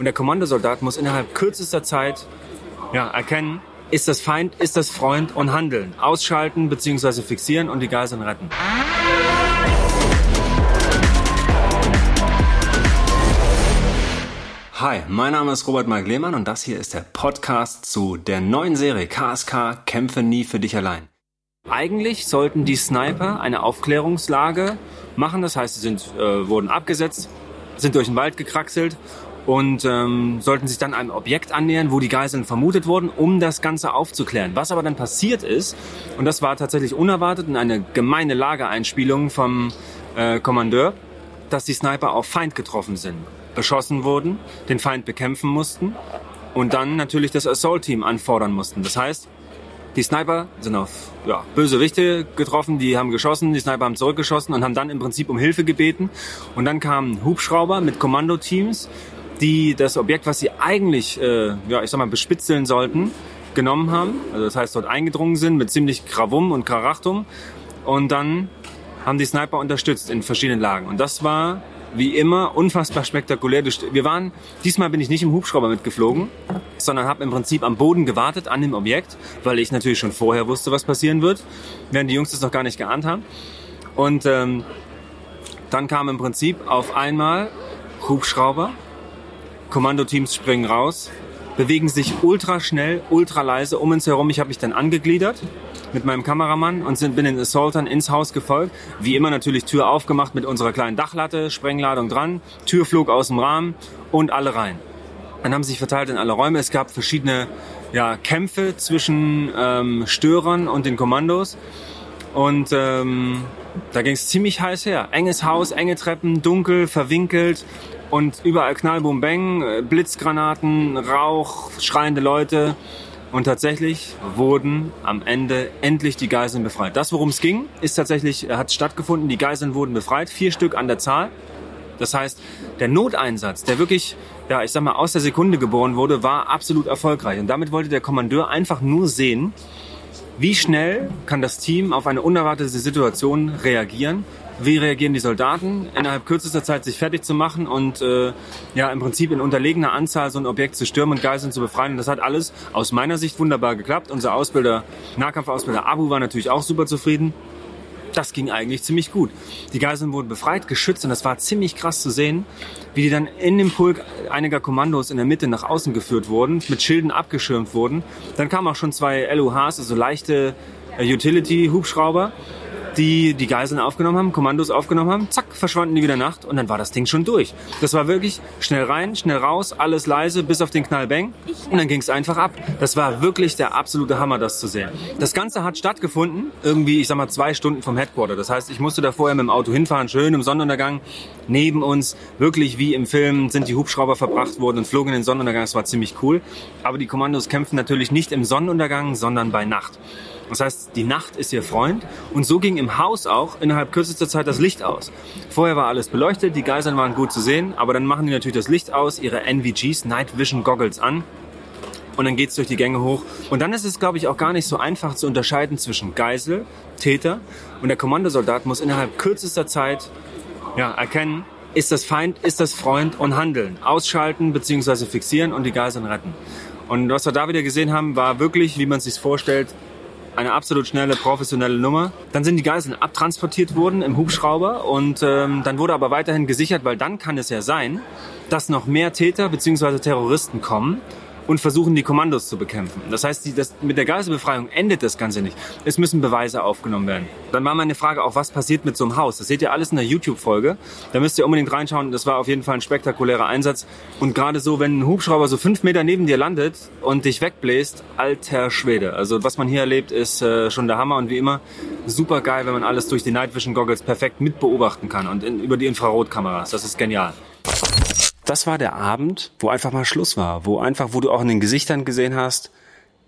Und der Kommandosoldat muss innerhalb kürzester Zeit ja, erkennen, ist das Feind, ist das Freund und handeln. Ausschalten bzw. fixieren und die Geiseln retten. Hi, mein Name ist Robert Mark Lehmann und das hier ist der Podcast zu der neuen Serie KSK Kämpfe nie für dich allein. Eigentlich sollten die Sniper eine Aufklärungslage machen, das heißt, sie sind, äh, wurden abgesetzt, sind durch den Wald gekraxelt und ähm, sollten sich dann einem Objekt annähern, wo die Geiseln vermutet wurden, um das Ganze aufzuklären. Was aber dann passiert ist, und das war tatsächlich unerwartet und eine gemeine Lagereinspielung vom äh, Kommandeur, dass die Sniper auf Feind getroffen sind, beschossen wurden, den Feind bekämpfen mussten und dann natürlich das Assault-Team anfordern mussten. Das heißt, die Sniper sind auf ja, böse Wichte getroffen, die haben geschossen, die Sniper haben zurückgeschossen und haben dann im Prinzip um Hilfe gebeten. Und dann kamen Hubschrauber mit Kommandoteams die das Objekt, was sie eigentlich, äh, ja, ich sag mal, bespitzeln sollten, genommen haben. Also das heißt, dort eingedrungen sind mit ziemlich Krawum und Karachtum. Und dann haben die Sniper unterstützt in verschiedenen Lagen. Und das war wie immer unfassbar spektakulär. Wir waren, diesmal bin ich nicht im Hubschrauber mitgeflogen, sondern habe im Prinzip am Boden gewartet an dem Objekt, weil ich natürlich schon vorher wusste, was passieren wird, während die Jungs das noch gar nicht geahnt haben. Und ähm, dann kam im Prinzip auf einmal Hubschrauber Kommandoteams springen raus, bewegen sich ultra schnell, ultra leise um uns herum. Ich habe mich dann angegliedert mit meinem Kameramann und sind, bin den Assaultern ins Haus gefolgt. Wie immer natürlich Tür aufgemacht mit unserer kleinen Dachlatte, Sprengladung dran, Tür flog aus dem Rahmen und alle rein. Dann haben sie sich verteilt in alle Räume. Es gab verschiedene ja, Kämpfe zwischen ähm, Störern und den Kommandos. Und ähm, da ging es ziemlich heiß her. Enges Haus, enge Treppen, dunkel, verwinkelt und überall Knall, Boom, Bang, äh, Blitzgranaten, Rauch, schreiende Leute. Und tatsächlich wurden am Ende endlich die Geiseln befreit. Das, worum es ging, ist tatsächlich, hat stattgefunden. Die Geiseln wurden befreit, vier Stück an der Zahl. Das heißt, der Noteinsatz, der wirklich, ja, ich sag mal, aus der Sekunde geboren wurde, war absolut erfolgreich. Und damit wollte der Kommandeur einfach nur sehen, wie schnell kann das Team auf eine unerwartete Situation reagieren wie reagieren die Soldaten, innerhalb kürzester Zeit sich fertig zu machen und äh, ja im Prinzip in unterlegener Anzahl so ein Objekt zu stürmen und Geiseln zu befreien. Und das hat alles aus meiner Sicht wunderbar geklappt. Unser Ausbilder, Nahkampfausbilder Abu war natürlich auch super zufrieden. Das ging eigentlich ziemlich gut. Die Geiseln wurden befreit, geschützt und das war ziemlich krass zu sehen, wie die dann in dem Pulk einiger Kommandos in der Mitte nach außen geführt wurden, mit Schilden abgeschirmt wurden. Dann kamen auch schon zwei LUHs, also leichte äh, Utility-Hubschrauber die die Geiseln aufgenommen haben, Kommandos aufgenommen haben, zack, verschwanden die wieder Nacht und dann war das Ding schon durch. Das war wirklich schnell rein, schnell raus, alles leise, bis auf den Knallbang und dann ging es einfach ab. Das war wirklich der absolute Hammer, das zu sehen. Das Ganze hat stattgefunden, irgendwie, ich sag mal, zwei Stunden vom Headquarter. Das heißt, ich musste da vorher mit dem Auto hinfahren, schön im Sonnenuntergang. Neben uns, wirklich wie im Film, sind die Hubschrauber verbracht worden und flogen in den Sonnenuntergang. Das war ziemlich cool. Aber die Kommandos kämpfen natürlich nicht im Sonnenuntergang, sondern bei Nacht. Das heißt, die Nacht ist ihr Freund und so ging im Haus auch innerhalb kürzester Zeit das Licht aus. Vorher war alles beleuchtet, die Geiseln waren gut zu sehen, aber dann machen die natürlich das Licht aus, ihre NVGs, Night Vision Goggles an und dann geht's durch die Gänge hoch. Und dann ist es, glaube ich, auch gar nicht so einfach zu unterscheiden zwischen Geisel, Täter und der Kommandosoldat muss innerhalb kürzester Zeit ja, erkennen, ist das Feind, ist das Freund und handeln. Ausschalten bzw. fixieren und die Geiseln retten. Und was wir da wieder gesehen haben, war wirklich, wie man es sich vorstellt, eine absolut schnelle, professionelle Nummer. Dann sind die Geiseln abtransportiert worden im Hubschrauber und ähm, dann wurde aber weiterhin gesichert, weil dann kann es ja sein, dass noch mehr Täter bzw. Terroristen kommen und versuchen, die Kommandos zu bekämpfen. Das heißt, die, das, mit der Geiselbefreiung endet das Ganze nicht. Es müssen Beweise aufgenommen werden. Dann war meine Frage auch, was passiert mit so einem Haus? Das seht ihr alles in der YouTube-Folge. Da müsst ihr unbedingt reinschauen. Das war auf jeden Fall ein spektakulärer Einsatz. Und gerade so, wenn ein Hubschrauber so fünf Meter neben dir landet und dich wegbläst, alter Schwede. Also was man hier erlebt, ist äh, schon der Hammer. Und wie immer, super geil, wenn man alles durch die Night Vision Goggles perfekt mit beobachten kann und in, über die Infrarotkameras. Das ist genial das war der Abend, wo einfach mal Schluss war, wo einfach, wo du auch in den Gesichtern gesehen hast,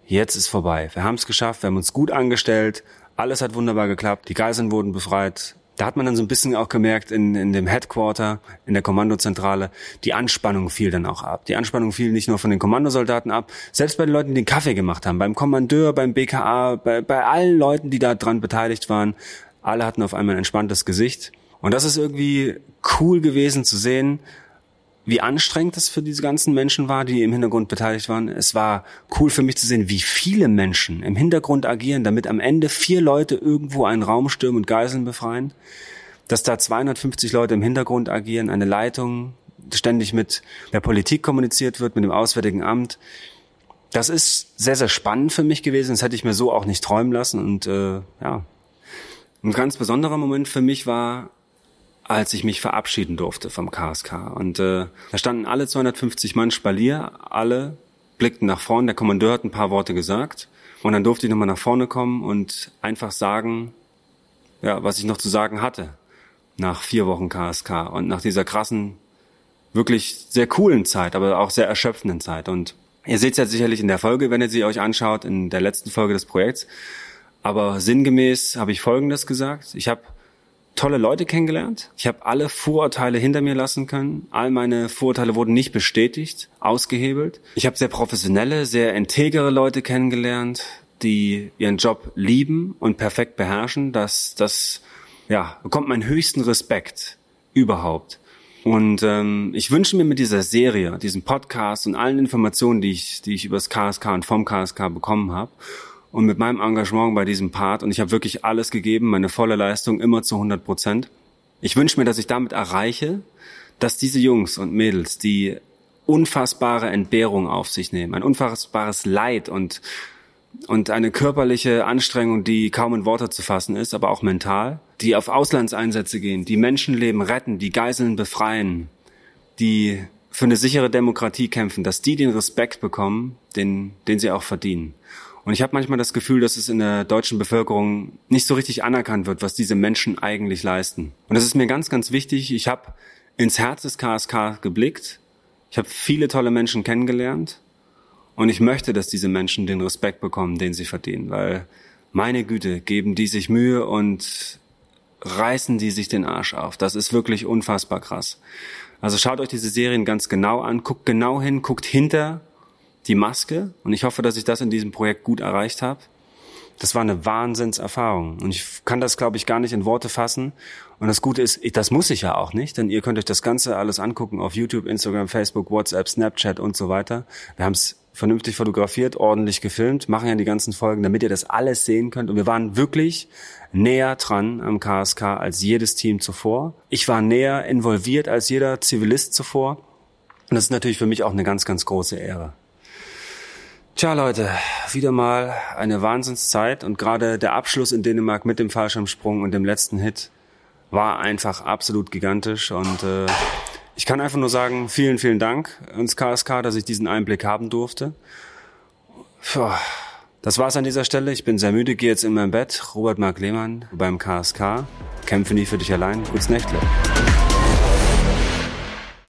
jetzt ist vorbei. Wir haben es geschafft, wir haben uns gut angestellt, alles hat wunderbar geklappt, die Geiseln wurden befreit. Da hat man dann so ein bisschen auch gemerkt in, in dem Headquarter, in der Kommandozentrale, die Anspannung fiel dann auch ab. Die Anspannung fiel nicht nur von den Kommandosoldaten ab, selbst bei den Leuten, die den Kaffee gemacht haben, beim Kommandeur, beim BKA, bei, bei allen Leuten, die da dran beteiligt waren, alle hatten auf einmal ein entspanntes Gesicht. Und das ist irgendwie cool gewesen zu sehen, wie anstrengend das für diese ganzen Menschen war, die im Hintergrund beteiligt waren. Es war cool für mich zu sehen, wie viele Menschen im Hintergrund agieren, damit am Ende vier Leute irgendwo einen Raum stürmen und Geiseln befreien. Dass da 250 Leute im Hintergrund agieren, eine Leitung ständig mit der Politik kommuniziert wird, mit dem Auswärtigen Amt. Das ist sehr, sehr spannend für mich gewesen. Das hätte ich mir so auch nicht träumen lassen. Und äh, ja, ein ganz besonderer Moment für mich war, als ich mich verabschieden durfte vom KSK. Und äh, da standen alle 250 Mann Spalier, alle blickten nach vorne, der Kommandeur hat ein paar Worte gesagt. Und dann durfte ich nochmal nach vorne kommen und einfach sagen, ja, was ich noch zu sagen hatte nach vier Wochen KSK und nach dieser krassen, wirklich sehr coolen Zeit, aber auch sehr erschöpfenden Zeit. Und ihr seht es ja sicherlich in der Folge, wenn ihr sie euch anschaut, in der letzten Folge des Projekts. Aber sinngemäß habe ich Folgendes gesagt. Ich habe tolle Leute kennengelernt. Ich habe alle Vorurteile hinter mir lassen können. All meine Vorurteile wurden nicht bestätigt, ausgehebelt. Ich habe sehr professionelle, sehr integere Leute kennengelernt, die ihren Job lieben und perfekt beherrschen. Das, das ja, bekommt meinen höchsten Respekt überhaupt. Und ähm, ich wünsche mir mit dieser Serie, diesem Podcast und allen Informationen, die ich, die ich über das KSK und vom KSK bekommen habe, und mit meinem Engagement bei diesem Part und ich habe wirklich alles gegeben, meine volle Leistung immer zu 100 Prozent. Ich wünsche mir, dass ich damit erreiche, dass diese Jungs und Mädels, die unfassbare Entbehrung auf sich nehmen, ein unfassbares Leid und und eine körperliche Anstrengung, die kaum in Worte zu fassen ist, aber auch mental, die auf Auslandseinsätze gehen, die Menschenleben retten, die Geiseln befreien, die für eine sichere Demokratie kämpfen, dass die den Respekt bekommen, den, den sie auch verdienen. Und ich habe manchmal das Gefühl, dass es in der deutschen Bevölkerung nicht so richtig anerkannt wird, was diese Menschen eigentlich leisten. Und das ist mir ganz, ganz wichtig. Ich habe ins Herz des KSK geblickt. Ich habe viele tolle Menschen kennengelernt. Und ich möchte, dass diese Menschen den Respekt bekommen, den sie verdienen. Weil, meine Güte, geben die sich Mühe und reißen die sich den Arsch auf. Das ist wirklich unfassbar krass. Also schaut euch diese Serien ganz genau an, guckt genau hin, guckt hinter die Maske und ich hoffe, dass ich das in diesem Projekt gut erreicht habe. Das war eine Wahnsinnserfahrung und ich kann das, glaube ich, gar nicht in Worte fassen. Und das Gute ist, das muss ich ja auch nicht, denn ihr könnt euch das Ganze alles angucken auf YouTube, Instagram, Facebook, WhatsApp, Snapchat und so weiter. Wir haben es vernünftig fotografiert, ordentlich gefilmt, machen ja die ganzen Folgen, damit ihr das alles sehen könnt. Und wir waren wirklich näher dran am KSK als jedes Team zuvor. Ich war näher involviert als jeder Zivilist zuvor. Und das ist natürlich für mich auch eine ganz, ganz große Ehre. Tja, Leute, wieder mal eine Wahnsinnszeit und gerade der Abschluss in Dänemark mit dem Fallschirmsprung und dem letzten Hit war einfach absolut gigantisch und äh, ich kann einfach nur sagen, vielen, vielen Dank ins KSK, dass ich diesen Einblick haben durfte. Puh, das war's an dieser Stelle. Ich bin sehr müde, gehe jetzt in mein Bett. Robert Mark Lehmann beim KSK. Kämpfe nie für dich allein. Gutes Nächtle.